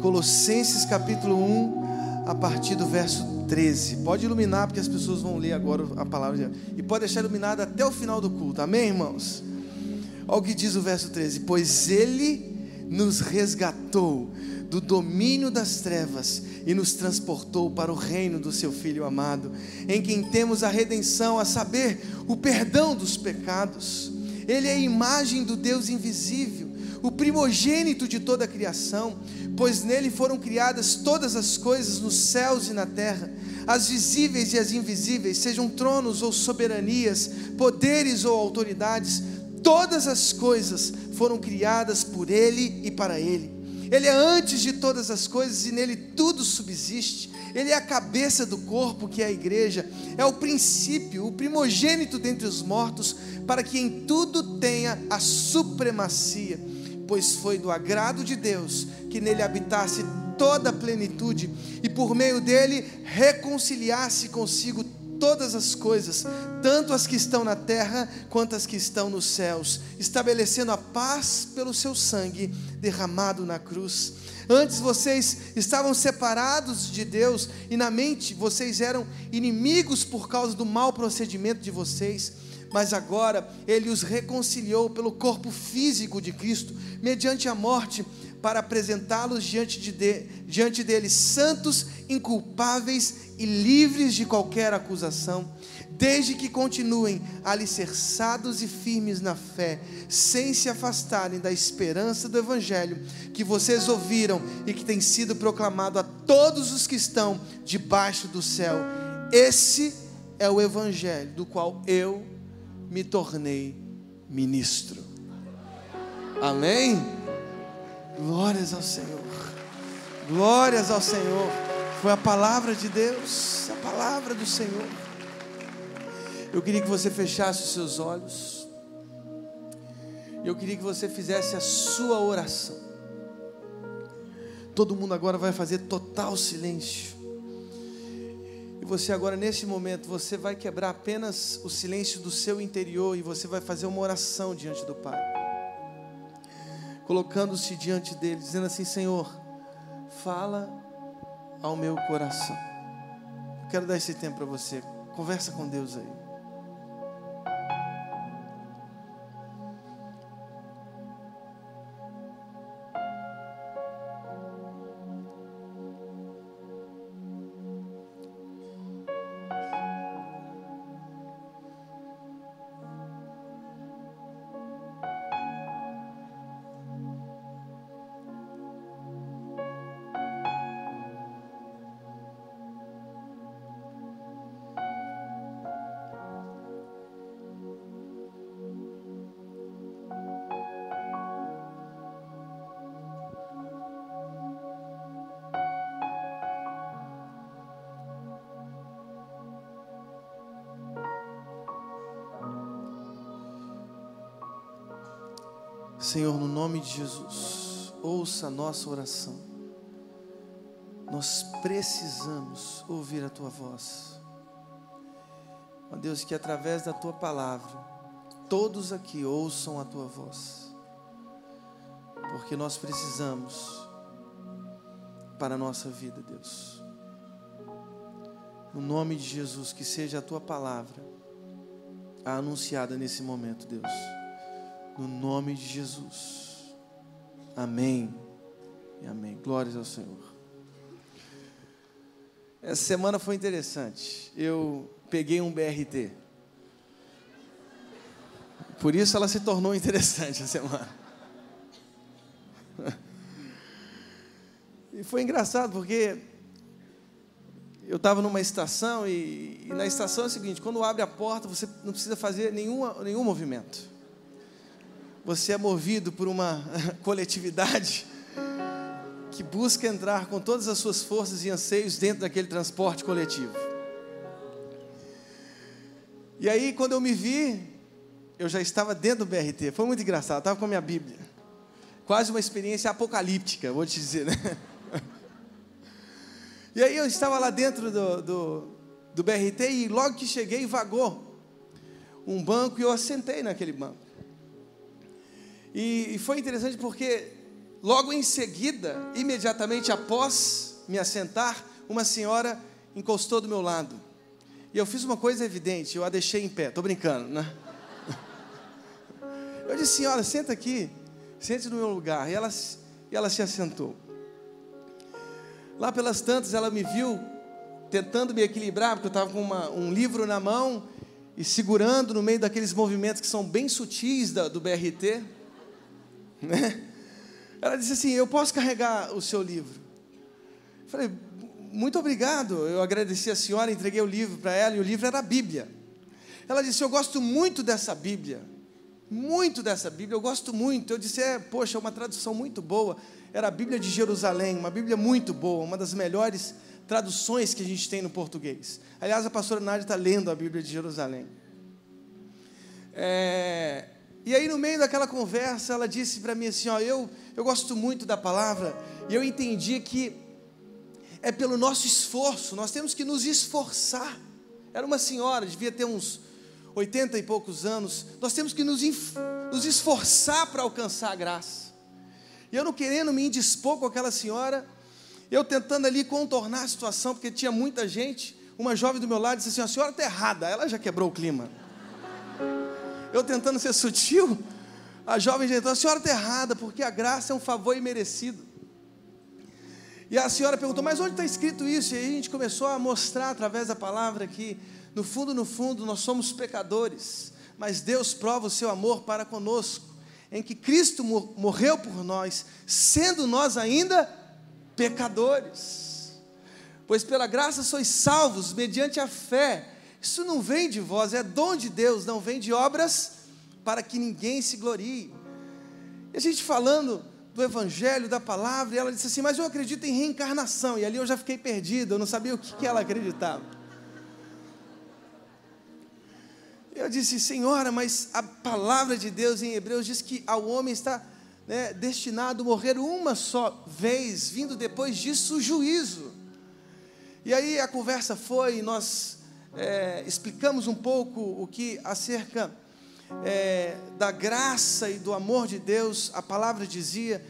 Colossenses capítulo 1, a partir do verso 13. Pode iluminar, porque as pessoas vão ler agora a palavra. E pode deixar iluminado até o final do culto. Amém, irmãos? Olha o que diz o verso 13: Pois ele nos resgatou do domínio das trevas e nos transportou para o reino do seu Filho amado, em quem temos a redenção, a saber, o perdão dos pecados. Ele é a imagem do Deus invisível, o primogênito de toda a criação, pois nele foram criadas todas as coisas nos céus e na terra, as visíveis e as invisíveis, sejam tronos ou soberanias, poderes ou autoridades, todas as coisas foram criadas por ele e para ele. Ele é antes de todas as coisas e nele tudo subsiste. Ele é a cabeça do corpo, que é a igreja, é o princípio, o primogênito dentre os mortos, para que em tudo tenha a supremacia, pois foi do agrado de Deus que nele habitasse toda a plenitude e por meio dele reconciliasse consigo todas as coisas, tanto as que estão na terra quanto as que estão nos céus, estabelecendo a paz pelo seu sangue derramado na cruz. Antes vocês estavam separados de Deus e na mente vocês eram inimigos por causa do mau procedimento de vocês, mas agora Ele os reconciliou pelo corpo físico de Cristo, mediante a morte para apresentá-los diante, de, de, diante deles santos, inculpáveis e livres de qualquer acusação, desde que continuem alicerçados e firmes na fé, sem se afastarem da esperança do Evangelho que vocês ouviram e que tem sido proclamado a todos os que estão debaixo do céu. Esse é o Evangelho do qual eu me tornei ministro. Amém? Glórias ao Senhor. Glórias ao Senhor. Foi a palavra de Deus, a palavra do Senhor. Eu queria que você fechasse os seus olhos. Eu queria que você fizesse a sua oração. Todo mundo agora vai fazer total silêncio. Você agora nesse momento, você vai quebrar apenas o silêncio do seu interior e você vai fazer uma oração diante do Pai colocando-se diante dele, dizendo assim: Senhor, fala ao meu coração. quero dar esse tempo para você. Conversa com Deus aí. Senhor, no nome de Jesus, ouça a nossa oração. Nós precisamos ouvir a tua voz. Ó Deus, que através da tua palavra, todos aqui ouçam a tua voz, porque nós precisamos para a nossa vida, Deus. No nome de Jesus, que seja a tua palavra anunciada nesse momento, Deus no nome de Jesus. Amém. E amém. Glórias ao Senhor. Essa semana foi interessante. Eu peguei um BRT. Por isso ela se tornou interessante a semana. E foi engraçado porque eu estava numa estação e, e, na estação é o seguinte: quando abre a porta, você não precisa fazer nenhuma, nenhum movimento você é movido por uma coletividade que busca entrar com todas as suas forças e anseios dentro daquele transporte coletivo. E aí, quando eu me vi, eu já estava dentro do BRT. Foi muito engraçado, estava com a minha Bíblia. Quase uma experiência apocalíptica, vou te dizer, né? E aí eu estava lá dentro do, do, do BRT e logo que cheguei, vagou um banco e eu assentei naquele banco. E, e foi interessante porque logo em seguida, imediatamente após me assentar, uma senhora encostou do meu lado. E eu fiz uma coisa evidente, eu a deixei em pé, estou brincando, né? Eu disse, senhora, senta aqui, sente no meu lugar. E ela, e ela se assentou. Lá pelas tantas, ela me viu tentando me equilibrar, porque eu estava com uma, um livro na mão e segurando no meio daqueles movimentos que são bem sutis da, do BRT. Né? Ela disse assim: Eu posso carregar o seu livro? Eu falei: Muito obrigado. Eu agradeci a senhora, entreguei o livro para ela e o livro era a Bíblia. Ela disse: Eu gosto muito dessa Bíblia. Muito dessa Bíblia, eu gosto muito. Eu disse: É, poxa, uma tradução muito boa. Era a Bíblia de Jerusalém, uma Bíblia muito boa, uma das melhores traduções que a gente tem no português. Aliás, a pastora Nádia está lendo a Bíblia de Jerusalém. É, e aí, no meio daquela conversa, ela disse para mim assim: ó, eu, eu gosto muito da palavra, e eu entendi que é pelo nosso esforço, nós temos que nos esforçar. Era uma senhora, devia ter uns 80 e poucos anos, nós temos que nos, nos esforçar para alcançar a graça. E eu não querendo me indispor com aquela senhora, eu tentando ali contornar a situação, porque tinha muita gente. Uma jovem do meu lado disse assim: a senhora está errada. Ela já quebrou o clima. Eu tentando ser sutil, a jovem entrou: a senhora está errada, porque a graça é um favor imerecido. E a senhora perguntou: mas onde está escrito isso? E aí a gente começou a mostrar através da palavra que, no fundo, no fundo, nós somos pecadores, mas Deus prova o seu amor para conosco, em que Cristo morreu por nós, sendo nós ainda pecadores. Pois pela graça sois salvos mediante a fé. Isso não vem de vós, é dom de Deus, não vem de obras para que ninguém se glorie. E a gente falando do Evangelho, da palavra, e ela disse assim: Mas eu acredito em reencarnação. E ali eu já fiquei perdido, eu não sabia o que, que ela acreditava. Eu disse, Senhora, mas a palavra de Deus em Hebreus diz que ao homem está né, destinado a morrer uma só vez, vindo depois disso o juízo. E aí a conversa foi, nós é, explicamos um pouco o que acerca é, da graça e do amor de Deus, a palavra dizia,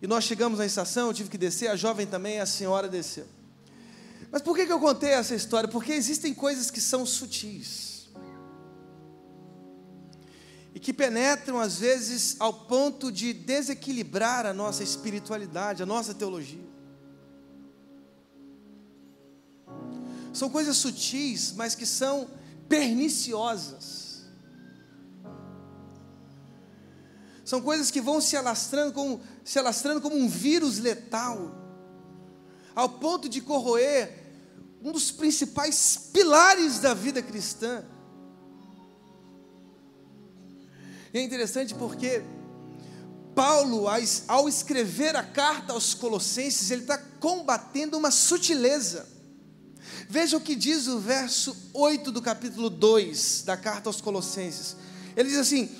e nós chegamos na estação, eu tive que descer, a jovem também, a senhora desceu. Mas por que, que eu contei essa história? Porque existem coisas que são sutis e que penetram às vezes ao ponto de desequilibrar a nossa espiritualidade, a nossa teologia. São coisas sutis, mas que são perniciosas. São coisas que vão se alastrando como, se alastrando como um vírus letal, ao ponto de corroer um dos principais pilares da vida cristã, E é interessante porque Paulo, ao escrever a carta aos Colossenses, ele está combatendo uma sutileza. Veja o que diz o verso 8 do capítulo 2 da carta aos Colossenses. Ele diz assim: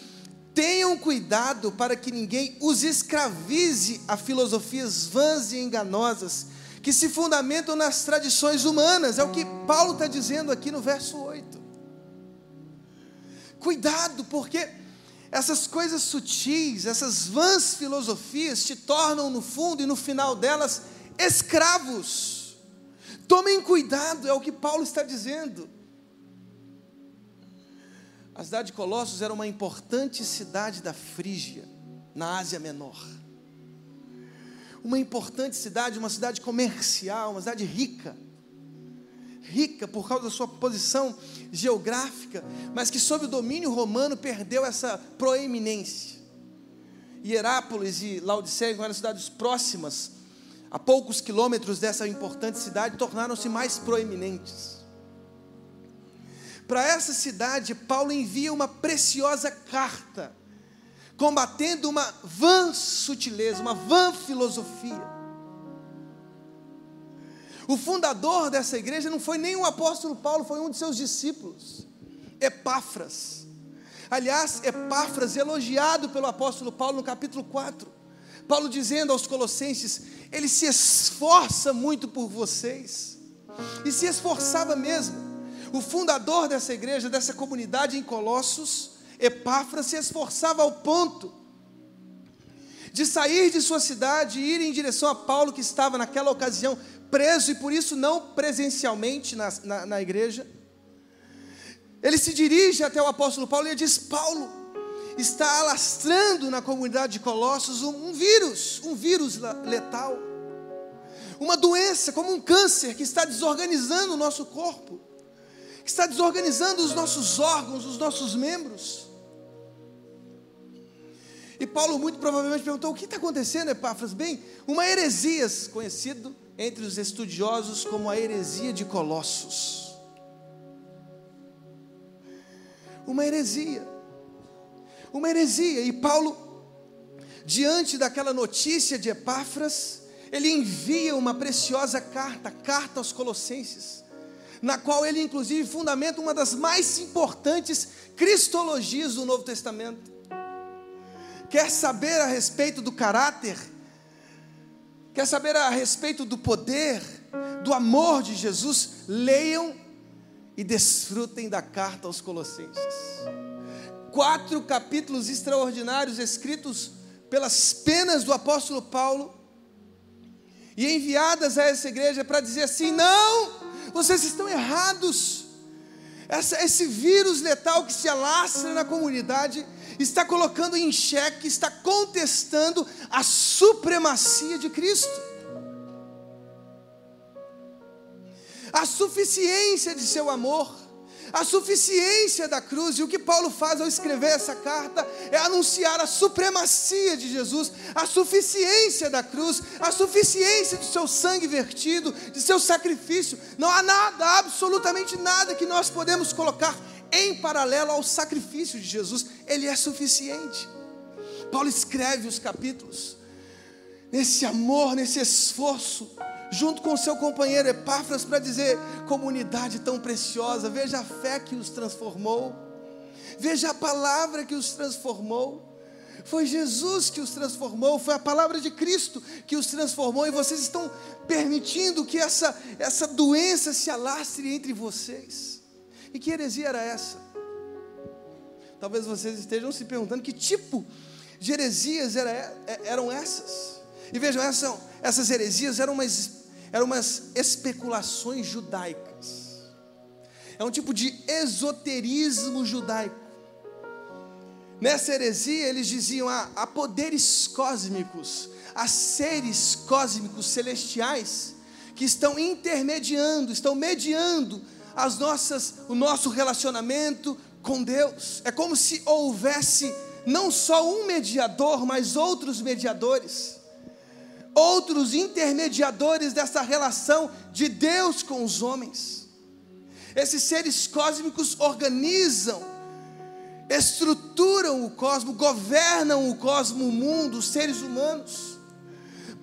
Tenham cuidado para que ninguém os escravize a filosofias vãs e enganosas, que se fundamentam nas tradições humanas. É o que Paulo está dizendo aqui no verso 8. Cuidado, porque essas coisas sutis, essas vãs filosofias te tornam no fundo e no final delas escravos. Tomem cuidado, é o que Paulo está dizendo. A cidade de Colossos era uma importante cidade da Frígia, na Ásia Menor. Uma importante cidade, uma cidade comercial, uma cidade rica rica por causa da sua posição geográfica, mas que sob o domínio romano perdeu essa proeminência. Hierápolis e Laodiceia, eram cidades próximas, a poucos quilômetros dessa importante cidade, tornaram-se mais proeminentes. Para essa cidade, Paulo envia uma preciosa carta, combatendo uma vã sutileza, uma vã filosofia o fundador dessa igreja não foi nem o apóstolo Paulo, foi um de seus discípulos, Epáfras. Aliás, Epáfras, elogiado pelo apóstolo Paulo no capítulo 4. Paulo dizendo aos Colossenses: ele se esforça muito por vocês, e se esforçava mesmo. O fundador dessa igreja, dessa comunidade em Colossos, Epáfras, se esforçava ao ponto de sair de sua cidade e ir em direção a Paulo, que estava naquela ocasião preso e por isso não presencialmente na, na, na igreja. Ele se dirige até o apóstolo Paulo e diz: Paulo, está alastrando na comunidade de Colossos um, vírus, um vírus letal, uma doença como um câncer que está desorganizando o nosso corpo, que está desorganizando os nossos órgãos, os nossos membros. E Paulo muito provavelmente perguntou: o que está acontecendo, Epáfras? Bem, uma heresia, conhecido entre os estudiosos como a heresia de Colossos. Uma heresia. Uma heresia. E Paulo, diante daquela notícia de Epáfras, ele envia uma preciosa carta, carta aos Colossenses, na qual ele inclusive fundamenta uma das mais importantes cristologias do Novo Testamento quer saber a respeito do caráter, quer saber a respeito do poder, do amor de Jesus, leiam e desfrutem da carta aos Colossenses. Quatro capítulos extraordinários escritos pelas penas do apóstolo Paulo e enviadas a essa igreja para dizer assim: não, vocês estão errados. Essa, esse vírus letal que se alastra na comunidade está colocando em xeque, está contestando a supremacia de Cristo. A suficiência de seu amor, a suficiência da cruz, e o que Paulo faz ao escrever essa carta é anunciar a supremacia de Jesus, a suficiência da cruz, a suficiência de seu sangue vertido, de seu sacrifício. Não há nada, absolutamente nada que nós podemos colocar em paralelo ao sacrifício de Jesus, ele é suficiente. Paulo escreve os capítulos nesse amor, nesse esforço, junto com seu companheiro Epáfras, para dizer: comunidade tão preciosa, veja a fé que os transformou, veja a palavra que os transformou. Foi Jesus que os transformou, foi a palavra de Cristo que os transformou, e vocês estão permitindo que essa, essa doença se alastre entre vocês. E que heresia era essa? Talvez vocês estejam se perguntando que tipo de heresias era, é, eram essas. E vejam, essas, essas heresias eram umas, eram umas especulações judaicas. É um tipo de esoterismo judaico. Nessa heresia, eles diziam a, a poderes cósmicos, a seres cósmicos celestiais que estão intermediando, estão mediando as nossas, o nosso relacionamento com Deus. É como se houvesse não só um mediador, mas outros mediadores, outros intermediadores dessa relação de Deus com os homens. Esses seres cósmicos organizam, estruturam o cosmos, governam o cosmos, o mundo, os seres humanos.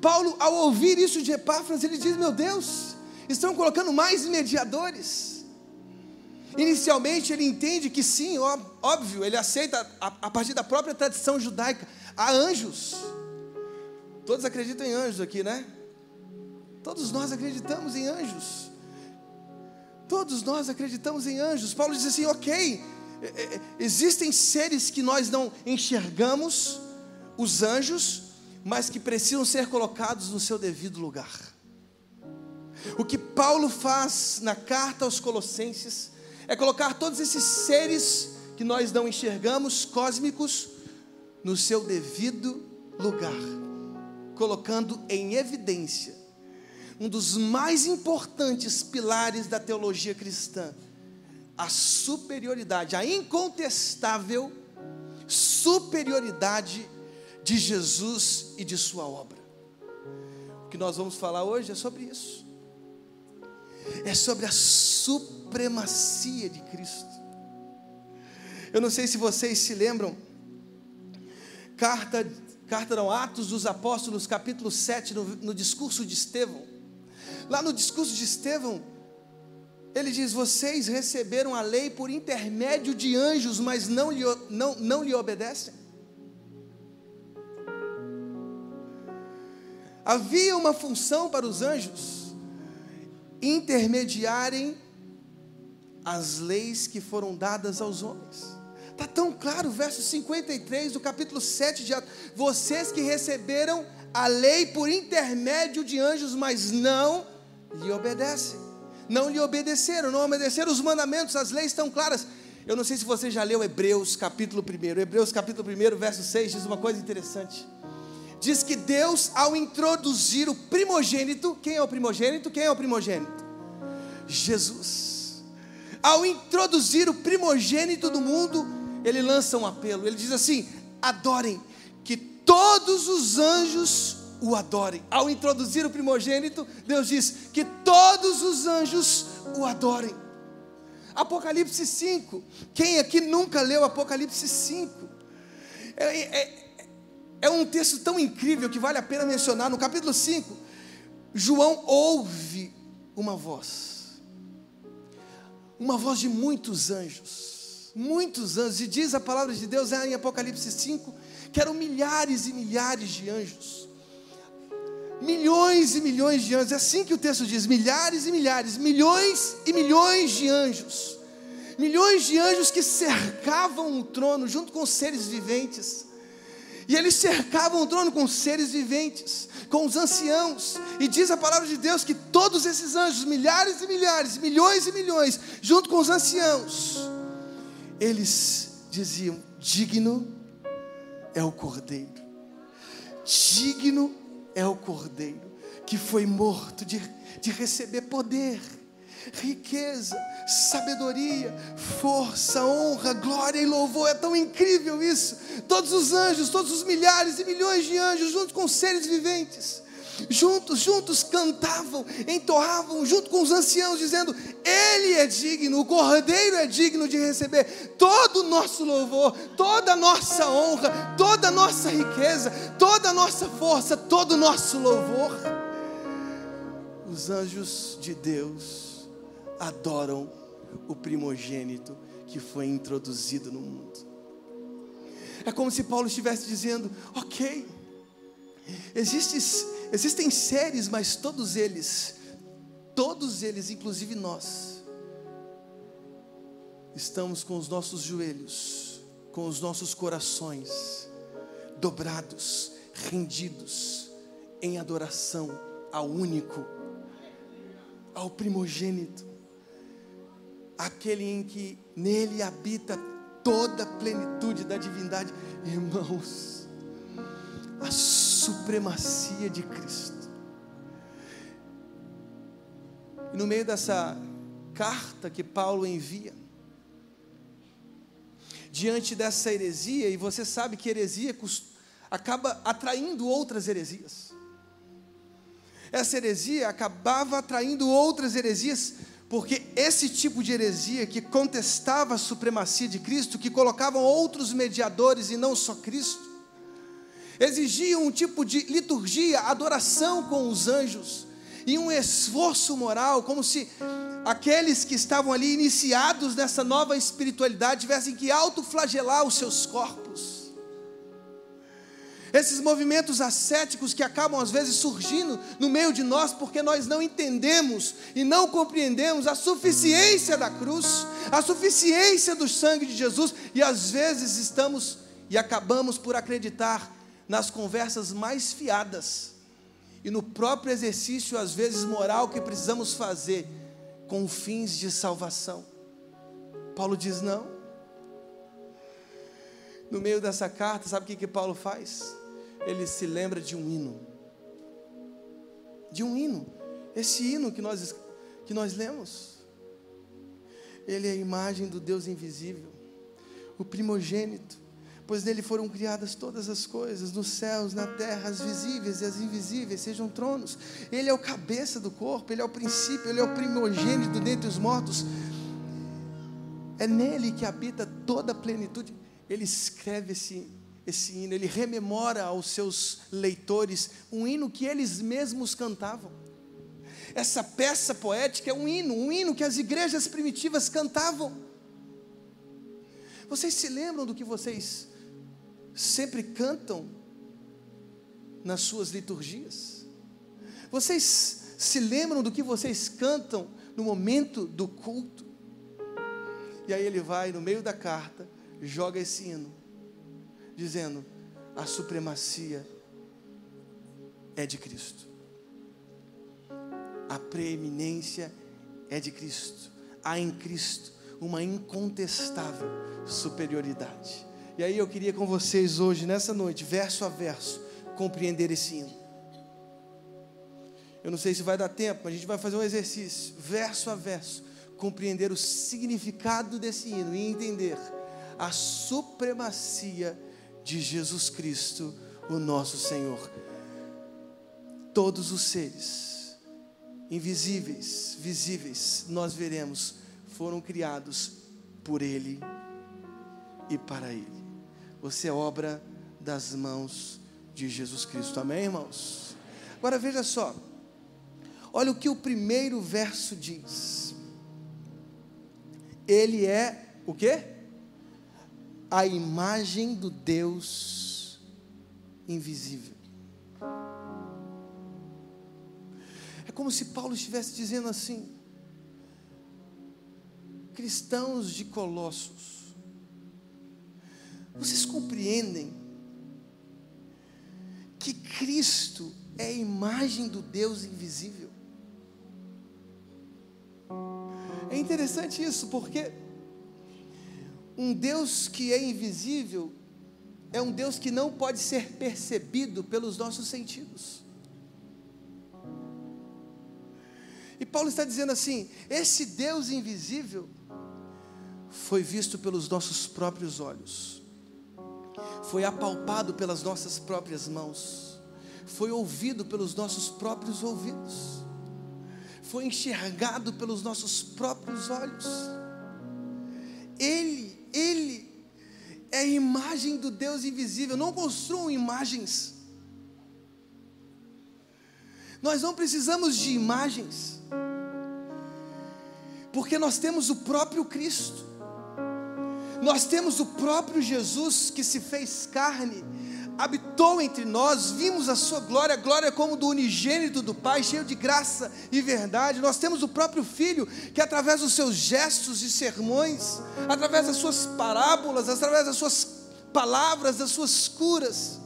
Paulo, ao ouvir isso de Epáfras, ele diz: Meu Deus, estão colocando mais mediadores. Inicialmente ele entende que sim, óbvio, ele aceita a partir da própria tradição judaica. Há anjos. Todos acreditam em anjos aqui, né? Todos nós acreditamos em anjos. Todos nós acreditamos em anjos. Paulo diz assim: ok, é, é, existem seres que nós não enxergamos, os anjos, mas que precisam ser colocados no seu devido lugar. O que Paulo faz na carta aos Colossenses é colocar todos esses seres que nós não enxergamos, cósmicos, no seu devido lugar, colocando em evidência um dos mais importantes pilares da teologia cristã, a superioridade, a incontestável superioridade de Jesus e de sua obra. O que nós vamos falar hoje é sobre isso. É sobre a supremacia de Cristo. Eu não sei se vocês se lembram, carta, carta não, Atos dos Apóstolos, capítulo 7, no, no discurso de Estevão. Lá no discurso de Estevão, ele diz: Vocês receberam a lei por intermédio de anjos, mas não lhe, não, não lhe obedecem. Havia uma função para os anjos intermediarem as leis que foram dadas aos homens. Está tão claro, verso 53 do capítulo 7 de Atos. Vocês que receberam a lei por intermédio de anjos, mas não lhe obedecem. Não lhe obedeceram, não obedeceram os mandamentos, as leis estão claras. Eu não sei se você já leu Hebreus capítulo 1. Hebreus capítulo 1, verso 6 diz uma coisa interessante. Diz que Deus, ao introduzir o primogênito, quem é o primogênito? Quem é o primogênito? Jesus. Ao introduzir o primogênito do mundo, ele lança um apelo. Ele diz assim: adorem, que todos os anjos o adorem. Ao introduzir o primogênito, Deus diz que todos os anjos o adorem. Apocalipse 5. Quem aqui nunca leu Apocalipse 5? É, é, é um texto tão incrível que vale a pena mencionar. No capítulo 5, João ouve uma voz, uma voz de muitos anjos, muitos anjos, e diz a palavra de Deus é em Apocalipse 5 que eram milhares e milhares de anjos. Milhões e milhões de anjos, é assim que o texto diz: milhares e milhares, milhões e milhões de anjos, milhões de anjos que cercavam o trono junto com seres viventes, e eles cercavam o trono com seres viventes, com os anciãos, e diz a palavra de Deus que todos esses anjos, milhares e milhares, milhões e milhões, junto com os anciãos, eles diziam: digno é o cordeiro, digno é o Cordeiro que foi morto de, de receber poder, riqueza, sabedoria, força, honra, glória e louvor. É tão incrível isso. Todos os anjos, todos os milhares e milhões de anjos, junto com seres viventes juntos, juntos cantavam, entoavam, junto com os anciãos, dizendo: Ele é digno, o Cordeiro é digno de receber todo o nosso louvor, toda a nossa honra, toda a nossa riqueza, toda a nossa força, todo o nosso louvor. Os anjos de Deus adoram o primogênito que foi introduzido no mundo. É como se Paulo estivesse dizendo: Ok, existe Existem seres, mas todos eles, todos eles, inclusive nós, estamos com os nossos joelhos, com os nossos corações dobrados, rendidos em adoração ao único, ao primogênito, aquele em que nele habita toda a plenitude da divindade. Irmãos, a supremacia de Cristo. E no meio dessa carta que Paulo envia, diante dessa heresia, e você sabe que heresia acaba atraindo outras heresias. Essa heresia acabava atraindo outras heresias, porque esse tipo de heresia que contestava a supremacia de Cristo, que colocavam outros mediadores e não só Cristo, exigiam um tipo de liturgia, adoração com os anjos, e um esforço moral, como se aqueles que estavam ali iniciados nessa nova espiritualidade tivessem que autoflagelar os seus corpos. Esses movimentos ascéticos que acabam às vezes surgindo no meio de nós porque nós não entendemos e não compreendemos a suficiência da cruz, a suficiência do sangue de Jesus e às vezes estamos e acabamos por acreditar nas conversas mais fiadas e no próprio exercício, às vezes moral, que precisamos fazer com fins de salvação. Paulo diz: não. No meio dessa carta, sabe o que, que Paulo faz? Ele se lembra de um hino. De um hino. Esse hino que nós, que nós lemos. Ele é a imagem do Deus invisível, o primogênito pois nele foram criadas todas as coisas, nos céus, na terra, as visíveis e as invisíveis, sejam tronos. Ele é o cabeça do corpo, ele é o princípio, ele é o primogênito dentre os mortos. É nele que habita toda a plenitude. Ele escreve esse, esse hino, ele rememora aos seus leitores um hino que eles mesmos cantavam. Essa peça poética é um hino, um hino que as igrejas primitivas cantavam. Vocês se lembram do que vocês sempre cantam nas suas liturgias? Vocês se lembram do que vocês cantam no momento do culto? E aí ele vai no meio da carta, joga esse hino, dizendo: a supremacia é de Cristo, a preeminência é de Cristo, há em Cristo uma incontestável superioridade. E aí eu queria com vocês hoje, nessa noite, verso a verso, compreender esse hino. Eu não sei se vai dar tempo, mas a gente vai fazer um exercício, verso a verso, compreender o significado desse hino e entender a supremacia de Jesus Cristo, o nosso Senhor. Todos os seres, invisíveis, visíveis, nós veremos, foram criados por Ele e para Ele. Você é obra das mãos de Jesus Cristo. Amém, irmãos? Agora veja só. Olha o que o primeiro verso diz. Ele é o quê? A imagem do Deus invisível. É como se Paulo estivesse dizendo assim: cristãos de Colossos, vocês compreendem que Cristo é a imagem do Deus invisível? É interessante isso, porque um Deus que é invisível é um Deus que não pode ser percebido pelos nossos sentidos. E Paulo está dizendo assim: esse Deus invisível foi visto pelos nossos próprios olhos, foi apalpado pelas nossas próprias mãos, foi ouvido pelos nossos próprios ouvidos foi enxergado pelos nossos próprios olhos. Ele, Ele é a imagem do Deus invisível. Não construam imagens. Nós não precisamos de imagens, porque nós temos o próprio Cristo, nós temos o próprio Jesus que se fez carne habitou entre nós, vimos a sua glória, glória como do unigênito do Pai, cheio de graça e verdade. Nós temos o próprio Filho, que através dos seus gestos e sermões, através das suas parábolas, através das suas palavras, das suas curas,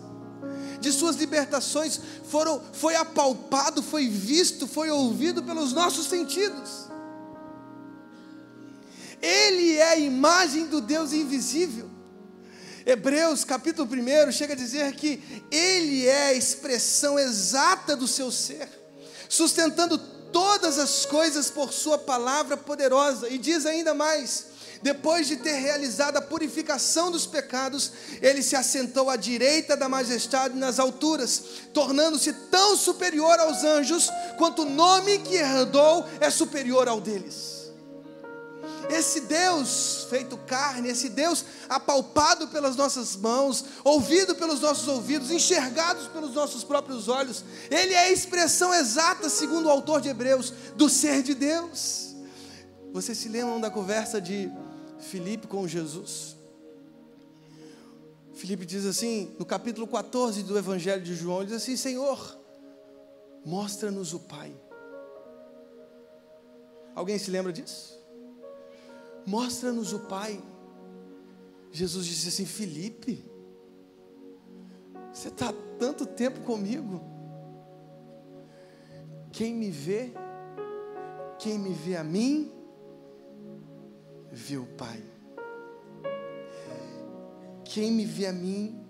de suas libertações, foram, foi apalpado, foi visto, foi ouvido pelos nossos sentidos. Ele é a imagem do Deus invisível. Hebreus capítulo 1 chega a dizer que Ele é a expressão exata do seu ser, sustentando todas as coisas por Sua palavra poderosa, e diz ainda mais: depois de ter realizado a purificação dos pecados, ele se assentou à direita da majestade nas alturas, tornando-se tão superior aos anjos quanto o nome que herdou é superior ao deles. Esse Deus feito carne, esse Deus apalpado pelas nossas mãos, ouvido pelos nossos ouvidos, enxergados pelos nossos próprios olhos, ele é a expressão exata, segundo o autor de Hebreus, do ser de Deus. Vocês se lembram da conversa de Filipe com Jesus? Filipe diz assim, no capítulo 14 do Evangelho de João, ele diz assim: Senhor, mostra-nos o Pai. Alguém se lembra disso? Mostra-nos o Pai. Jesus disse assim: Felipe, você está tanto tempo comigo. Quem me vê, quem me vê a mim, vê o Pai. Quem me vê a mim,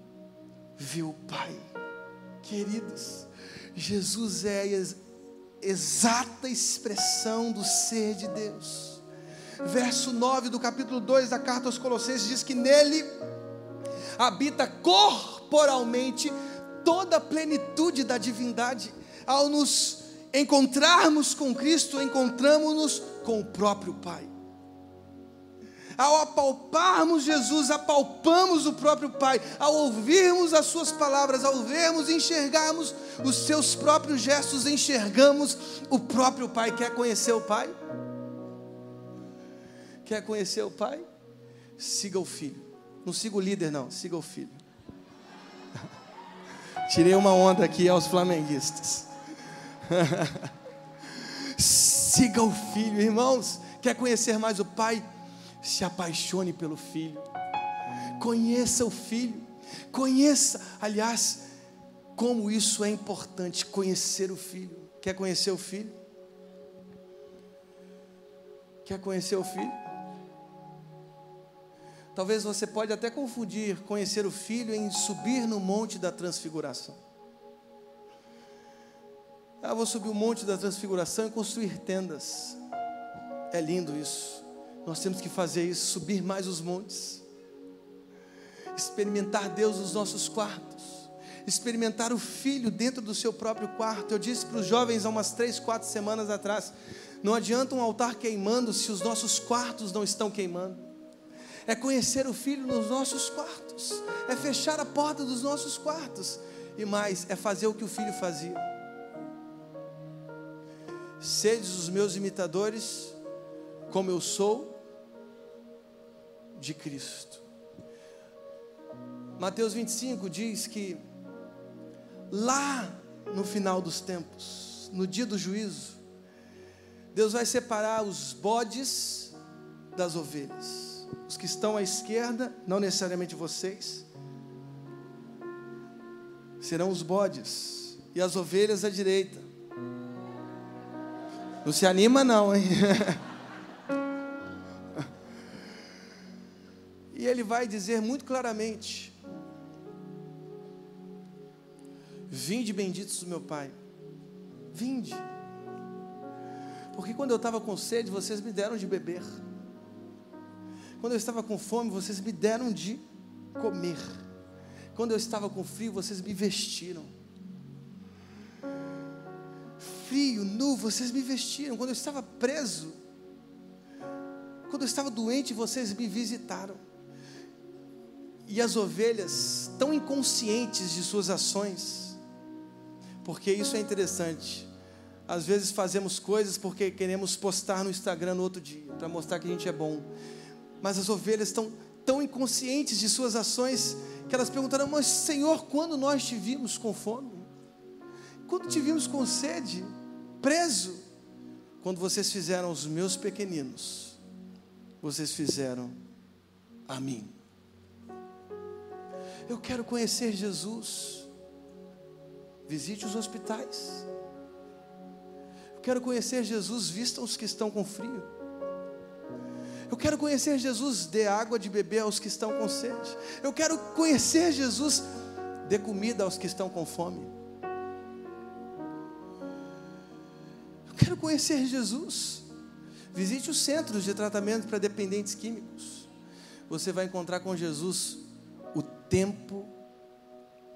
vê o Pai. Queridos, Jesus é a exata expressão do ser de Deus verso 9 do capítulo 2 da carta aos Colossenses diz que nele habita corporalmente toda a plenitude da divindade. Ao nos encontrarmos com Cristo, encontramos-nos com o próprio Pai. Ao apalparmos Jesus, apalpamos o próprio Pai. Ao ouvirmos as Suas palavras, ao vermos e enxergarmos os Seus próprios gestos, enxergamos o próprio Pai. Quer conhecer o Pai? Quer conhecer o Pai? Siga o Filho. Não siga o líder, não, siga o Filho. Tirei uma onda aqui aos flamenguistas. siga o Filho, irmãos. Quer conhecer mais o Pai? Se apaixone pelo Filho. Conheça o filho. Conheça, aliás, como isso é importante conhecer o filho. Quer conhecer o filho? Quer conhecer o filho? Talvez você pode até confundir conhecer o filho em subir no monte da transfiguração. Ah, vou subir o monte da transfiguração e construir tendas. É lindo isso. Nós temos que fazer isso, subir mais os montes. Experimentar Deus nos nossos quartos. Experimentar o filho dentro do seu próprio quarto. Eu disse para os jovens há umas três, quatro semanas atrás: não adianta um altar queimando se os nossos quartos não estão queimando. É conhecer o filho nos nossos quartos. É fechar a porta dos nossos quartos. E mais, é fazer o que o filho fazia Sedes os meus imitadores, como eu sou de Cristo. Mateus 25 diz que lá no final dos tempos, no dia do juízo, Deus vai separar os bodes das ovelhas. Os que estão à esquerda, não necessariamente vocês, serão os bodes, e as ovelhas à direita. Não se anima, não, hein? e ele vai dizer muito claramente: Vinde benditos do meu Pai, vinde. Porque quando eu estava com sede, vocês me deram de beber. Quando eu estava com fome, vocês me deram de comer. Quando eu estava com frio, vocês me vestiram frio, nu, vocês me vestiram. Quando eu estava preso, quando eu estava doente, vocês me visitaram. E as ovelhas, tão inconscientes de suas ações, porque isso é interessante. Às vezes fazemos coisas porque queremos postar no Instagram no outro dia, para mostrar que a gente é bom. Mas as ovelhas estão tão inconscientes de suas ações que elas perguntaram: Mas Senhor, quando nós te vimos com fome? Quando te vimos com sede? preso. Quando vocês fizeram os meus pequeninos, vocês fizeram a mim. Eu quero conhecer Jesus. Visite os hospitais. Eu quero conhecer Jesus, vista os que estão com frio. Eu quero conhecer Jesus, dê água de beber aos que estão com sede. Eu quero conhecer Jesus, dê comida aos que estão com fome. quero conhecer Jesus. Visite os centros de tratamento para dependentes químicos. Você vai encontrar com Jesus o tempo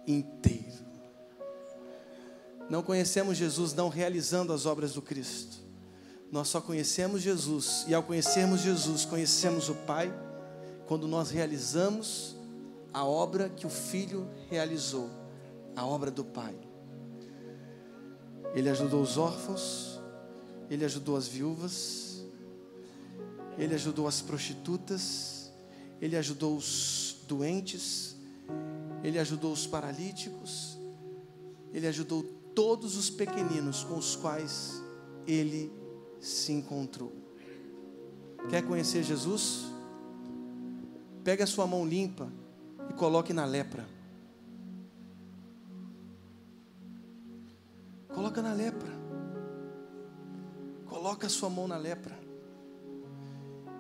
inteiro. Não conhecemos Jesus não realizando as obras do Cristo. Nós só conhecemos Jesus, e ao conhecermos Jesus, conhecemos o Pai, quando nós realizamos a obra que o Filho realizou, a obra do Pai. Ele ajudou os órfãos, ele ajudou as viúvas, ele ajudou as prostitutas, ele ajudou os doentes, ele ajudou os paralíticos, ele ajudou todos os pequeninos com os quais ele se encontrou. Quer conhecer Jesus? Pegue a sua mão limpa e coloque na lepra. Coloca na lepra. Coloca a sua mão na lepra.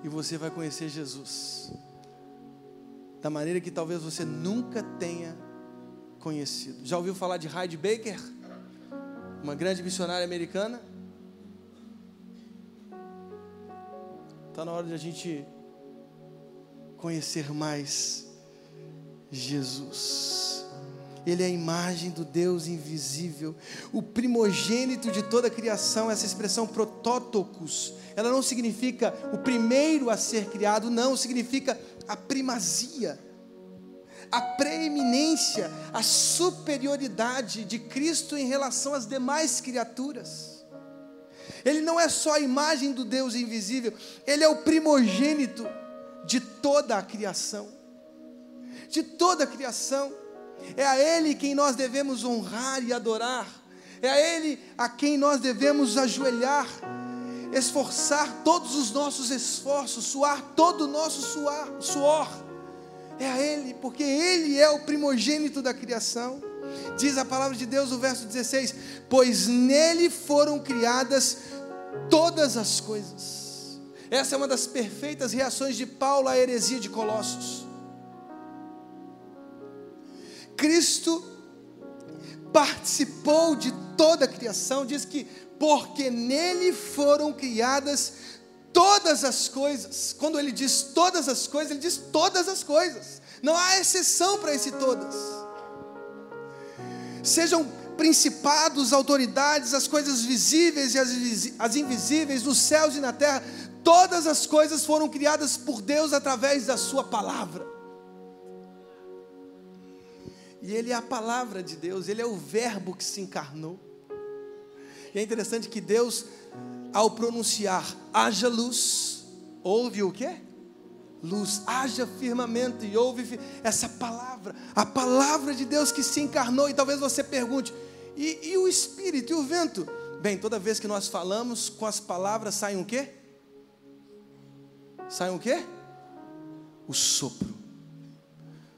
E você vai conhecer Jesus. Da maneira que talvez você nunca tenha conhecido. Já ouviu falar de Heidi Baker? Uma grande missionária americana? Está na hora de a gente conhecer mais Jesus. Ele é a imagem do Deus invisível, o primogênito de toda a criação. Essa expressão protótocos, ela não significa o primeiro a ser criado, não, significa a primazia, a preeminência, a superioridade de Cristo em relação às demais criaturas. Ele não é só a imagem do Deus invisível, ele é o primogênito de toda a criação. De toda a criação. É a Ele quem nós devemos honrar e adorar. É a Ele a quem nós devemos ajoelhar, esforçar todos os nossos esforços, suar todo o nosso suar, suor. é a Ele, porque Ele é o primogênito da criação. Diz a palavra de Deus, o verso 16: Pois nele foram criadas todas as coisas. Essa é uma das perfeitas reações de Paulo à heresia de Colossos. Cristo participou de toda a criação, diz que porque nele foram criadas todas as coisas. Quando ele diz todas as coisas, ele diz todas as coisas. Não há exceção para esse todas. Sejam principados, autoridades, as coisas visíveis e as, invisíveis, nos céus e na terra, todas as coisas foram criadas por Deus através da Sua palavra. E Ele é a palavra de Deus, Ele é o Verbo que se encarnou. E é interessante que Deus, ao pronunciar haja luz, ouve o quê? Luz, haja firmamento e ouve essa palavra, a palavra de Deus que se encarnou. E talvez você pergunte: e, e o Espírito e o vento? Bem, toda vez que nós falamos com as palavras, saem o quê? Sai o quê? O sopro.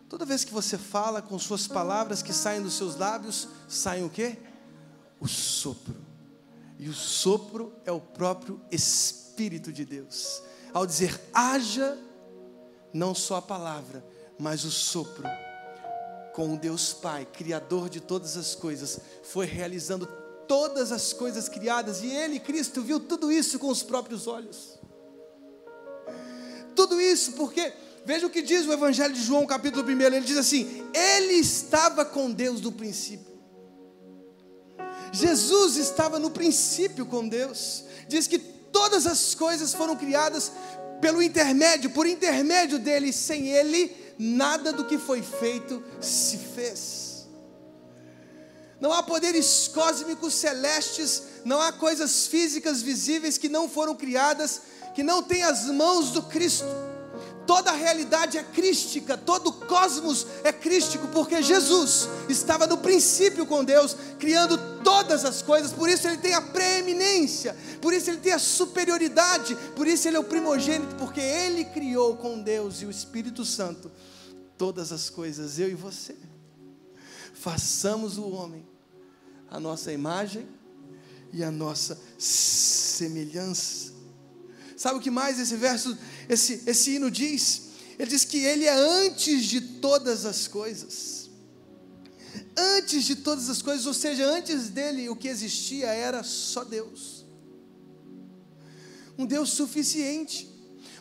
Toda vez que você fala com suas palavras que saem dos seus lábios, saem o quê? O sopro. E o sopro é o próprio Espírito de Deus. Ao dizer haja, não só a palavra, mas o sopro, com o Deus Pai, Criador de todas as coisas, foi realizando todas as coisas criadas, e Ele, Cristo, viu tudo isso com os próprios olhos. Tudo isso porque Veja o que diz o Evangelho de João, capítulo 1. Ele diz assim: Ele estava com Deus no princípio. Jesus estava no princípio com Deus. Diz que todas as coisas foram criadas pelo intermédio, por intermédio dele, sem ele, nada do que foi feito se fez. Não há poderes cósmicos celestes, não há coisas físicas visíveis que não foram criadas, que não têm as mãos do Cristo toda a realidade é crística, todo o cosmos é crístico, porque Jesus estava no princípio com Deus, criando todas as coisas, por isso ele tem a preeminência, por isso ele tem a superioridade, por isso ele é o primogênito, porque ele criou com Deus e o Espírito Santo todas as coisas, eu e você. Façamos o homem a nossa imagem e a nossa semelhança. Sabe o que mais esse verso, esse, esse hino diz? Ele diz que ele é antes de todas as coisas. Antes de todas as coisas, ou seja, antes dele o que existia era só Deus. Um Deus suficiente,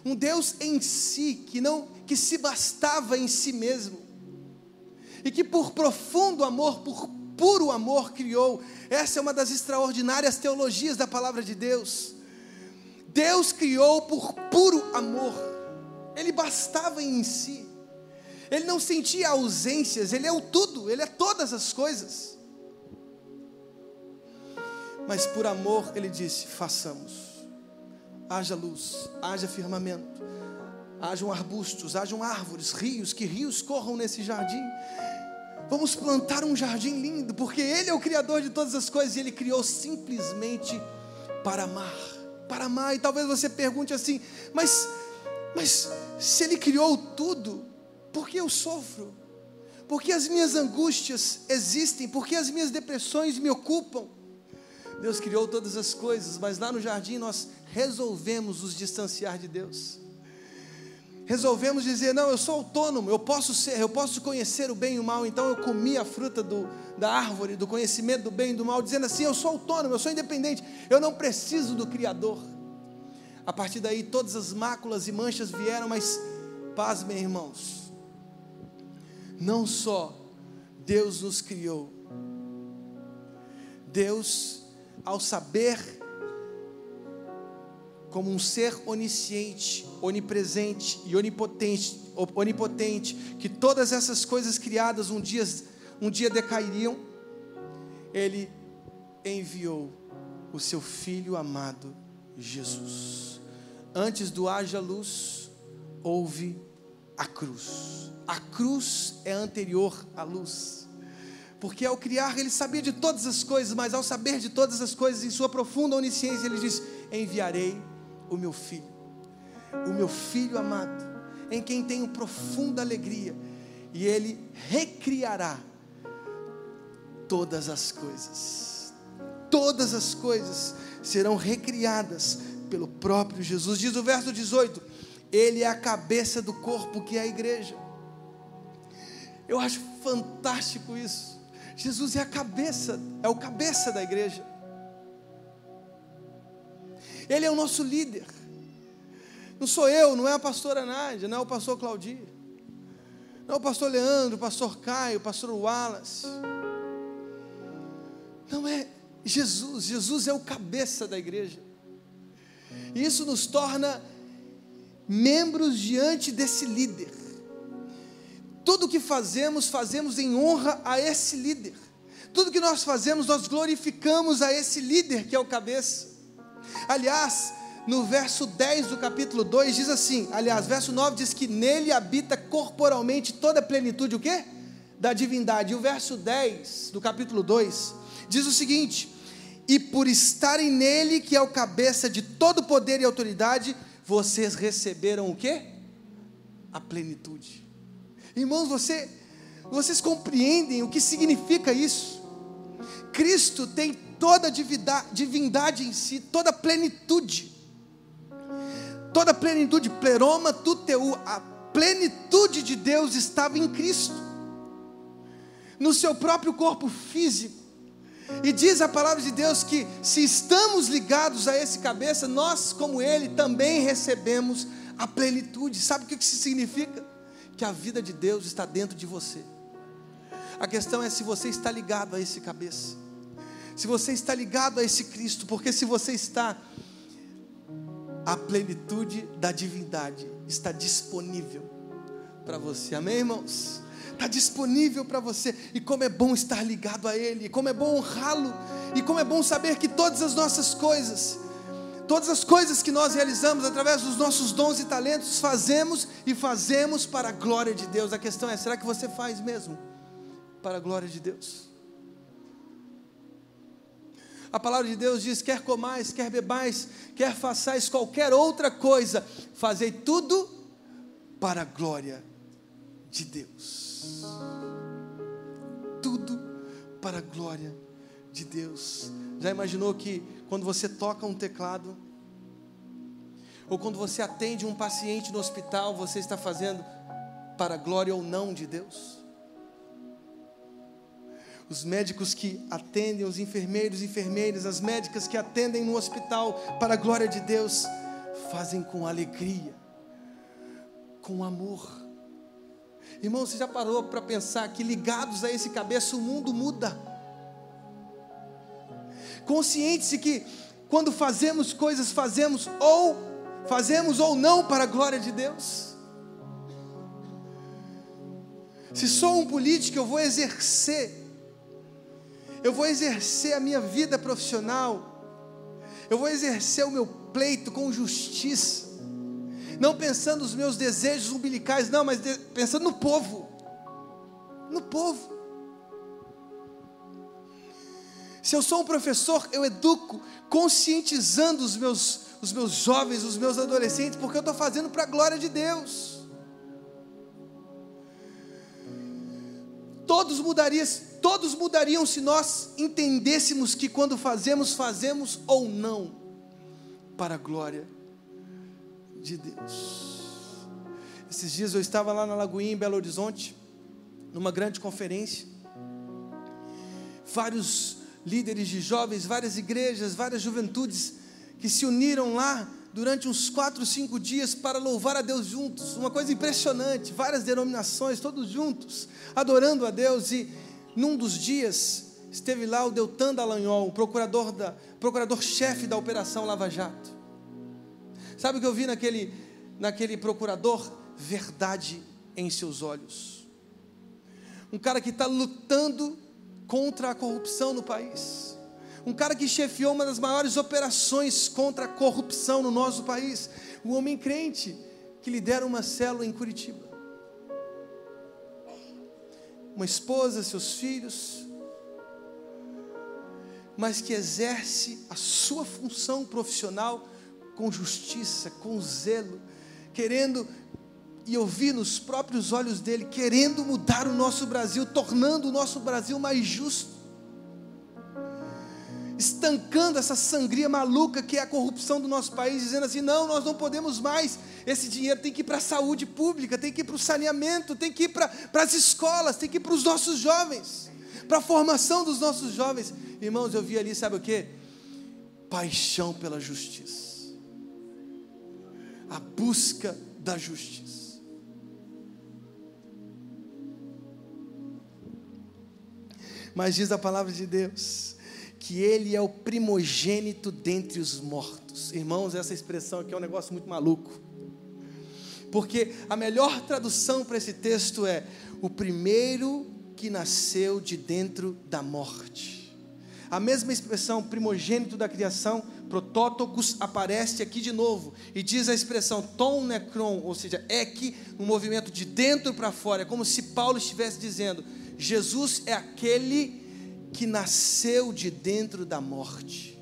um Deus em si que não que se bastava em si mesmo. E que por profundo amor, por puro amor criou. Essa é uma das extraordinárias teologias da palavra de Deus Deus criou por puro amor, Ele bastava em si, Ele não sentia ausências, Ele é o tudo, Ele é todas as coisas. Mas por amor Ele disse: façamos, haja luz, haja firmamento, hajam arbustos, hajam árvores, rios, que rios corram nesse jardim. Vamos plantar um jardim lindo, porque Ele é o Criador de todas as coisas e Ele criou simplesmente para amar para amar. E talvez você pergunte assim: mas, mas se Ele criou tudo, por que eu sofro? Por que as minhas angústias existem? Por que as minhas depressões me ocupam? Deus criou todas as coisas, mas lá no jardim nós resolvemos nos distanciar de Deus resolvemos dizer: não, eu sou autônomo, eu posso ser, eu posso conhecer o bem e o mal. Então eu comi a fruta do, da árvore, do conhecimento do bem e do mal, dizendo assim: eu sou autônomo, eu sou independente, eu não preciso do Criador. A partir daí todas as máculas e manchas vieram, mas pasmem, irmãos, não só Deus nos criou, Deus, ao saber como um ser onisciente, onipresente e onipotente, onipotente, que todas essas coisas criadas um dia, um dia decairiam, ele enviou o seu filho amado Jesus. Antes do haja luz, houve a cruz. A cruz é anterior à luz. Porque ao criar, ele sabia de todas as coisas, mas ao saber de todas as coisas, em sua profunda onisciência, ele diz: Enviarei o meu filho, o meu filho amado. em quem tenho profunda alegria, e Ele recriará todas as coisas. Todas as coisas serão recriadas pelo próprio Jesus. Diz o verso 18: Ele é a cabeça do corpo que é a igreja. Eu acho fantástico isso. Jesus é a cabeça, é o cabeça da igreja. Ele é o nosso líder. Não sou eu, não é a pastora Nádia, não é o pastor Claudio. Não é o pastor Leandro, o pastor Caio, o pastor Wallace. Não é Jesus, Jesus é o cabeça da igreja. E isso nos torna membros diante desse líder. Tudo que fazemos, fazemos em honra a esse líder. Tudo que nós fazemos, nós glorificamos a esse líder que é o cabeça. Aliás, no verso 10 do capítulo 2 diz assim, aliás, verso 9 diz que nele habita corporalmente toda a plenitude, o quê? Da divindade. E o verso 10 do capítulo 2 diz o seguinte: E por estarem nele, que é o cabeça de todo poder e autoridade, vocês receberam o quê? A plenitude. Irmãos, você, vocês compreendem o que significa isso? Cristo tem toda divindade em si, toda plenitude. Toda plenitude, pleroma, tuteu, a plenitude de Deus estava em Cristo. No seu próprio corpo físico. E diz a palavra de Deus que se estamos ligados a esse cabeça, nós, como ele, também recebemos a plenitude. Sabe o que isso significa? Que a vida de Deus está dentro de você. A questão é se você está ligado a esse cabeça se você está ligado a esse Cristo, porque se você está, a plenitude da divindade está disponível para você, amém, irmãos? Está disponível para você, e como é bom estar ligado a Ele, e como é bom honrá-lo, e como é bom saber que todas as nossas coisas, todas as coisas que nós realizamos através dos nossos dons e talentos, fazemos e fazemos para a glória de Deus. A questão é: será que você faz mesmo para a glória de Deus? A palavra de Deus diz: quer comais, quer bebais, quer façais qualquer outra coisa, fazei tudo para a glória de Deus. Tudo para a glória de Deus. Já imaginou que quando você toca um teclado, ou quando você atende um paciente no hospital, você está fazendo para a glória ou não de Deus? Os médicos que atendem, os enfermeiros e enfermeiras, as médicas que atendem no hospital, para a glória de Deus, fazem com alegria, com amor. Irmão, você já parou para pensar que ligados a esse cabeça o mundo muda? Consciente-se que quando fazemos coisas, fazemos ou fazemos ou não para a glória de Deus. Se sou um político, eu vou exercer eu vou exercer a minha vida profissional, eu vou exercer o meu pleito com justiça, não pensando nos meus desejos umbilicais, não, mas pensando no povo, no povo. Se eu sou um professor, eu educo, conscientizando os meus, os meus jovens, os meus adolescentes, porque eu estou fazendo para a glória de Deus. Todos mudariam, todos mudariam se nós entendêssemos que quando fazemos, fazemos ou não para a glória de Deus. Esses dias eu estava lá na Lagoinha, em Belo Horizonte, numa grande conferência. Vários líderes de jovens, várias igrejas, várias juventudes que se uniram lá durante uns quatro, cinco dias para louvar a Deus juntos. Uma coisa impressionante, várias denominações, todos juntos, adorando a Deus. E num dos dias esteve lá o Deltan Dallagnol, o procurador da, procurador-chefe da Operação Lava Jato. Sabe o que eu vi naquele, naquele procurador? Verdade em seus olhos. Um cara que está lutando contra a corrupção no país. Um cara que chefiou uma das maiores operações contra a corrupção no nosso país. Um homem crente que lidera uma célula em Curitiba. Uma esposa, seus filhos, mas que exerce a sua função profissional com justiça, com zelo, querendo e eu vi nos próprios olhos dele querendo mudar o nosso Brasil, tornando o nosso Brasil mais justo, estancando essa sangria maluca que é a corrupção do nosso país, dizendo assim: não, nós não podemos mais, esse dinheiro tem que ir para a saúde pública, tem que ir para o saneamento, tem que ir para, as escolas, tem que ir para os nossos jovens, para a formação dos nossos jovens. Irmãos, eu vi ali, sabe o que? Paixão pela justiça, a busca da justiça. Mas diz a palavra de Deus que ele é o primogênito dentre os mortos. Irmãos, essa expressão aqui é um negócio muito maluco. Porque a melhor tradução para esse texto é o primeiro que nasceu de dentro da morte. A mesma expressão primogênito da criação, protótocos, aparece aqui de novo e diz a expressão ton necron, ou seja, é que um movimento de dentro para fora, é como se Paulo estivesse dizendo: Jesus é aquele que nasceu de dentro da morte.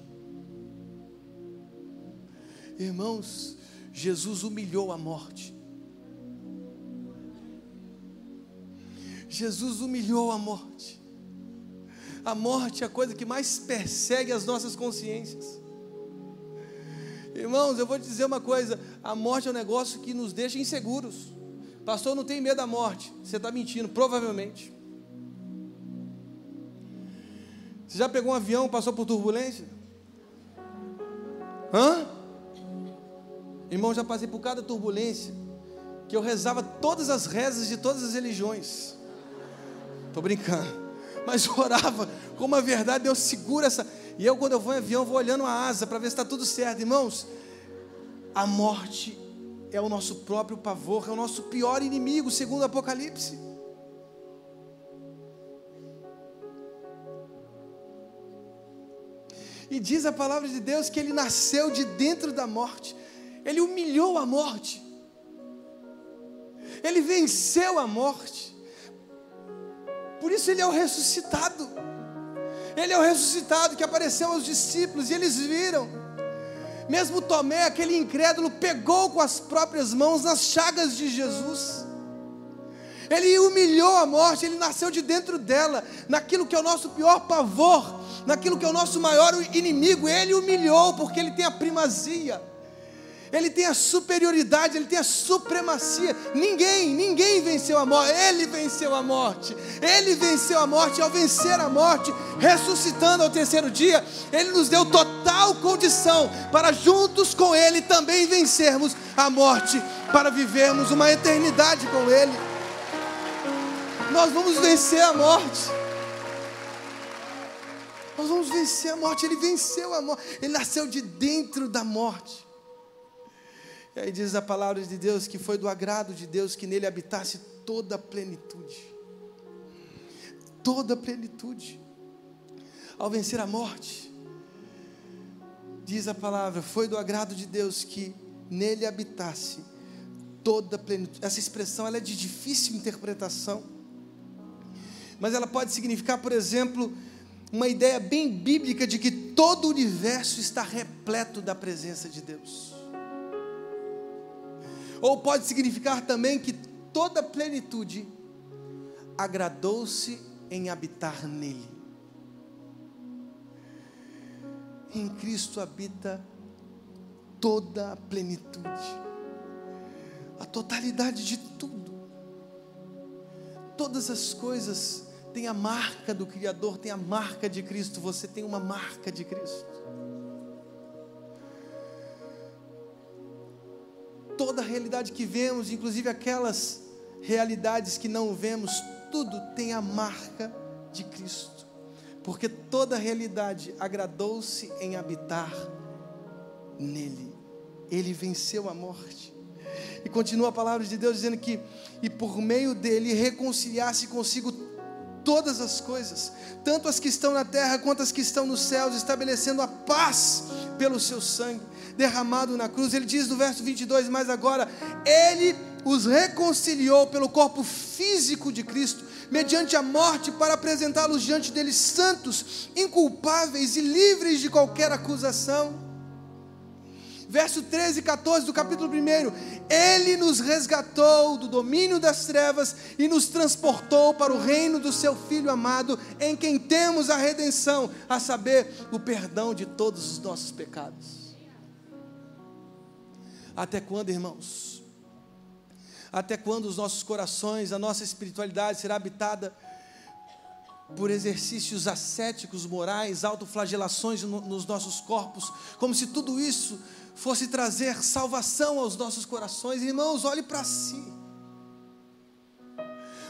Irmãos, Jesus humilhou a morte. Jesus humilhou a morte. A morte é a coisa que mais persegue as nossas consciências. Irmãos, eu vou te dizer uma coisa: a morte é um negócio que nos deixa inseguros. Pastor, não tem medo da morte. Você está mentindo, provavelmente. Você já pegou um avião, passou por turbulência? Hã? Irmão, já passei por cada turbulência que eu rezava todas as rezas de todas as religiões. Estou brincando. Mas orava com uma verdade, Deus segura essa. E eu, quando eu vou em avião, vou olhando a asa para ver se está tudo certo. Irmãos, a morte é o nosso próprio pavor, é o nosso pior inimigo, segundo o Apocalipse. E diz a palavra de Deus que ele nasceu de dentro da morte. Ele humilhou a morte. Ele venceu a morte. Por isso ele é o ressuscitado. Ele é o ressuscitado que apareceu aos discípulos e eles viram. Mesmo Tomé, aquele incrédulo, pegou com as próprias mãos nas chagas de Jesus. Ele humilhou a morte, ele nasceu de dentro dela, naquilo que é o nosso pior pavor, naquilo que é o nosso maior inimigo, ele humilhou, porque ele tem a primazia, ele tem a superioridade, ele tem a supremacia. Ninguém, ninguém venceu a morte, ele venceu a morte, ele venceu a morte, ao vencer a morte, ressuscitando ao terceiro dia, ele nos deu total condição para juntos com ele também vencermos a morte, para vivermos uma eternidade com ele. Nós vamos vencer a morte. Nós vamos vencer a morte. Ele venceu a morte. Ele nasceu de dentro da morte. E aí diz a palavra de Deus que foi do agrado de Deus que nele habitasse toda a plenitude. Toda a plenitude. Ao vencer a morte, diz a palavra, foi do agrado de Deus que nele habitasse toda a plenitude. Essa expressão ela é de difícil interpretação, mas ela pode significar, por exemplo, uma ideia bem bíblica de que todo o universo está repleto da presença de Deus. Ou pode significar também que toda plenitude agradou-se em habitar nele. Em Cristo habita toda a plenitude, a totalidade de tudo. Todas as coisas tem a marca do Criador, tem a marca de Cristo, você tem uma marca de Cristo. Toda a realidade que vemos, inclusive aquelas realidades que não vemos, tudo tem a marca de Cristo, porque toda a realidade agradou-se em habitar nele, ele venceu a morte. E continua a palavra de Deus dizendo que, e por meio dele reconciliasse consigo todas as coisas, tanto as que estão na terra quanto as que estão nos céus, estabelecendo a paz pelo seu sangue derramado na cruz. Ele diz no verso 22, mas agora ele os reconciliou pelo corpo físico de Cristo, mediante a morte, para apresentá-los diante deles santos, inculpáveis e livres de qualquer acusação. Verso 13 e 14 do capítulo 1. Ele nos resgatou do domínio das trevas e nos transportou para o reino do seu Filho amado, em quem temos a redenção, a saber, o perdão de todos os nossos pecados. Até quando, irmãos? Até quando os nossos corações, a nossa espiritualidade será habitada por exercícios ascéticos, morais, autoflagelações nos nossos corpos, como se tudo isso fosse trazer salvação aos nossos corações. Irmãos, olhe para si.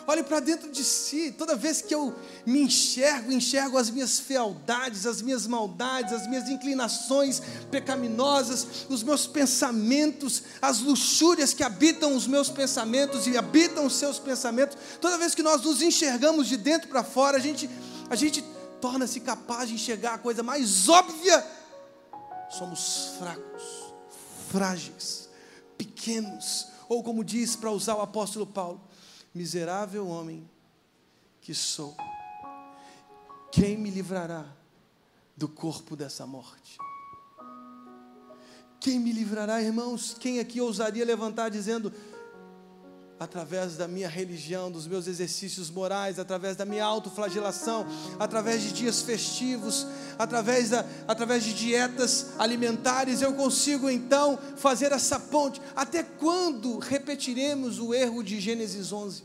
Olhe para dentro de si. Toda vez que eu me enxergo, enxergo as minhas fealdades, as minhas maldades, as minhas inclinações pecaminosas, os meus pensamentos, as luxúrias que habitam os meus pensamentos e habitam os seus pensamentos. Toda vez que nós nos enxergamos de dentro para fora, a gente, a gente torna-se capaz de enxergar a coisa mais óbvia. Somos fracos frágeis, pequenos, ou como diz para usar o apóstolo Paulo, miserável homem que sou, quem me livrará do corpo dessa morte? Quem me livrará, irmãos? Quem aqui ousaria levantar dizendo: através da minha religião, dos meus exercícios morais, através da minha autoflagelação, através de dias festivos, através, da, através de dietas alimentares, eu consigo então fazer essa ponte. Até quando repetiremos o erro de Gênesis 11?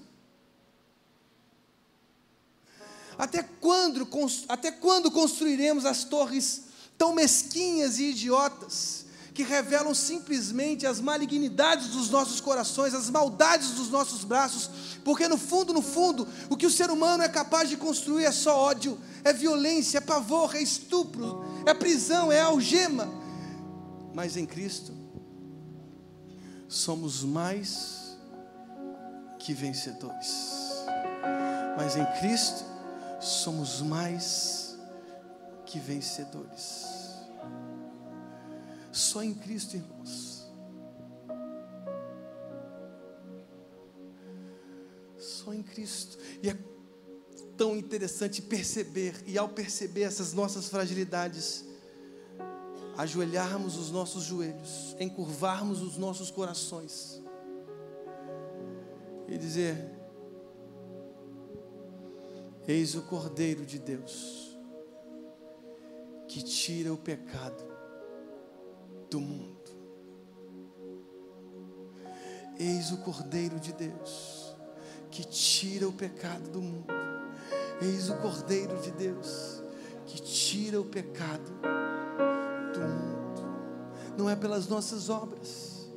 Até quando, até quando construiremos as torres tão mesquinhas e idiotas? Que revelam simplesmente as malignidades dos nossos corações, as maldades dos nossos braços, porque no fundo, no fundo, o que o ser humano é capaz de construir é só ódio, é violência, é pavor, é estupro, é prisão, é algema. Mas em Cristo, somos mais que vencedores. Mas em Cristo, somos mais que vencedores. Só em Cristo, irmãos. Só em Cristo. E é tão interessante perceber, e ao perceber essas nossas fragilidades, ajoelharmos os nossos joelhos, encurvarmos os nossos corações e dizer: Eis o Cordeiro de Deus que tira o pecado do mundo. Eis o Cordeiro de Deus que tira o pecado do mundo. Eis o Cordeiro de Deus que tira o pecado do mundo. Não é pelas nossas obras,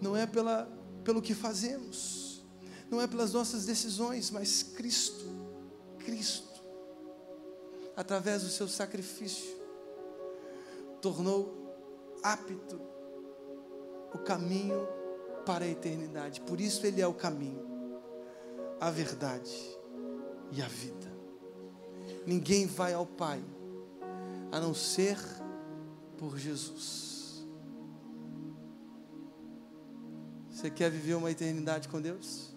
não é pela, pelo que fazemos, não é pelas nossas decisões, mas Cristo, Cristo, através do seu sacrifício, tornou apto o caminho para a eternidade. Por isso ele é o caminho, a verdade e a vida. Ninguém vai ao Pai a não ser por Jesus. Você quer viver uma eternidade com Deus?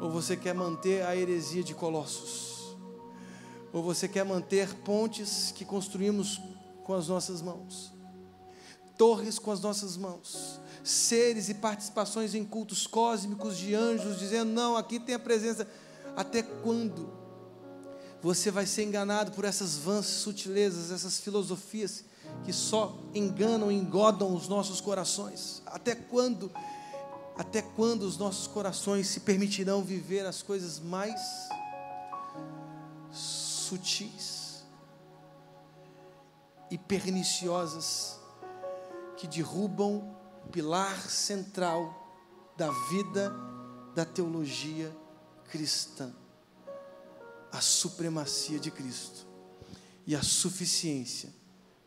Ou você quer manter a heresia de Colossos? Ou você quer manter pontes que construímos com as nossas mãos? Torres com as nossas mãos, seres e participações em cultos cósmicos de anjos, dizendo: não, aqui tem a presença. Até quando você vai ser enganado por essas vãs sutilezas, essas filosofias que só enganam engodam os nossos corações? Até quando? Até quando os nossos corações se permitirão viver as coisas mais sutis e perniciosas que derrubam o pilar central da vida da teologia cristã, a supremacia de Cristo e a suficiência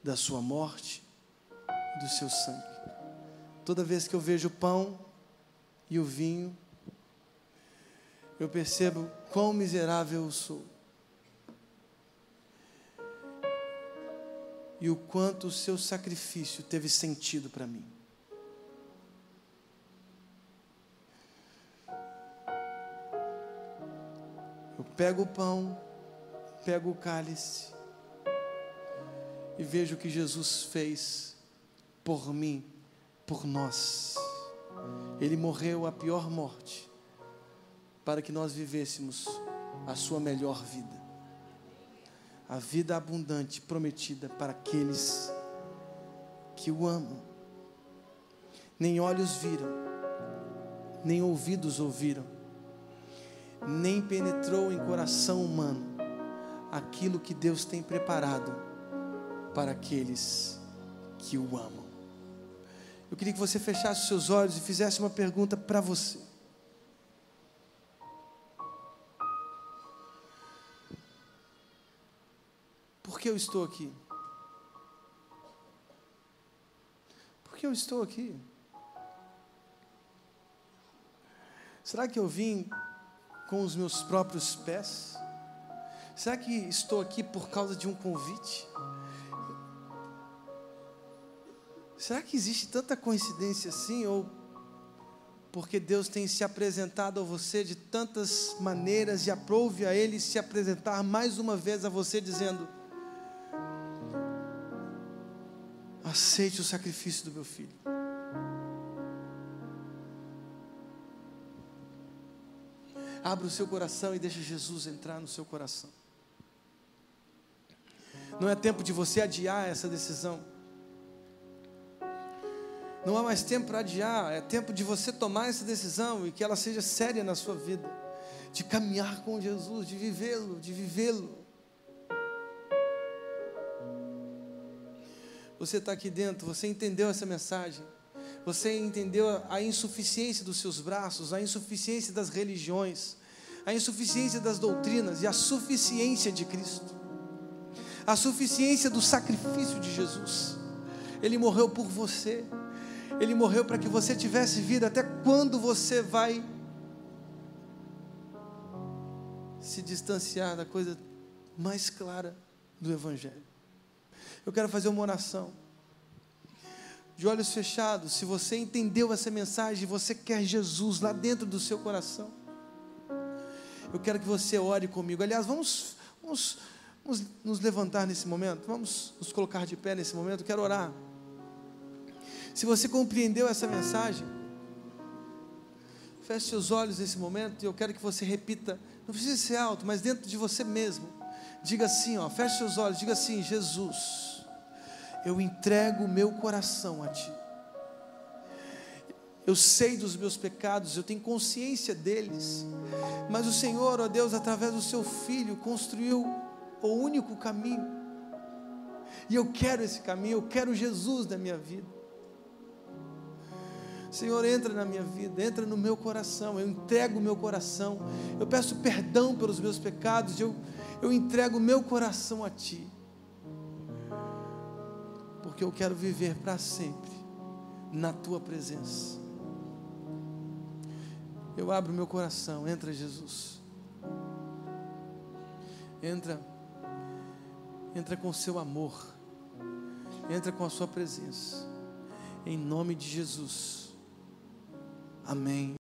da sua morte e do seu sangue. Toda vez que eu vejo o pão e o vinho, eu percebo quão miserável eu sou. E o quanto o seu sacrifício teve sentido para mim. Eu pego o pão, pego o cálice e vejo o que Jesus fez por mim, por nós. Ele morreu a pior morte para que nós vivêssemos a sua melhor vida. A vida abundante prometida para aqueles que o amam. Nem olhos viram, nem ouvidos ouviram, nem penetrou em coração humano aquilo que Deus tem preparado para aqueles que o amam. Eu queria que você fechasse seus olhos e fizesse uma pergunta para você. Que eu estou aqui? Por que eu estou aqui? Será que eu vim com os meus próprios pés? Será que estou aqui por causa de um convite? Será que existe tanta coincidência assim? Ou porque Deus tem se apresentado a você de tantas maneiras e aprove a Ele se apresentar mais uma vez a você, dizendo: Aceite o sacrifício do meu filho. Abra o seu coração e deixe Jesus entrar no seu coração. Não é tempo de você adiar essa decisão. Não há mais tempo para adiar, é tempo de você tomar essa decisão e que ela seja séria na sua vida, de caminhar com Jesus, de vivê-lo, de vivê-lo. Você está aqui dentro, você entendeu essa mensagem, você entendeu a insuficiência dos seus braços, a insuficiência das religiões, a insuficiência das doutrinas e a suficiência de Cristo, a suficiência do sacrifício de Jesus. Ele morreu por você. Ele morreu para que você tivesse vida até quando você vai se distanciar da coisa mais clara do Evangelho. Eu quero fazer uma oração. De olhos fechados, se você entendeu essa mensagem, você quer Jesus lá dentro do seu coração. Eu quero que você ore comigo. Aliás, vamos, vamos, vamos nos levantar nesse momento. Vamos nos colocar de pé nesse momento. Eu quero orar. Se você compreendeu essa mensagem, feche seus olhos nesse momento e eu quero que você repita, não precisa ser alto, mas dentro de você mesmo. Diga assim, ó, feche seus olhos, diga assim: Jesus, eu entrego o meu coração a Ti. Eu sei dos meus pecados, eu tenho consciência deles, mas o Senhor, ó Deus, através do Seu Filho, construiu o único caminho, e eu quero esse caminho, eu quero Jesus na minha vida. Senhor, entra na minha vida, entra no meu coração, eu entrego o meu coração, eu peço perdão pelos meus pecados, eu, eu entrego o meu coração a Ti, porque eu quero viver para sempre na Tua presença. Eu abro meu coração, entra Jesus, entra, entra com Seu amor, entra com a Sua presença, em nome de Jesus. Amém.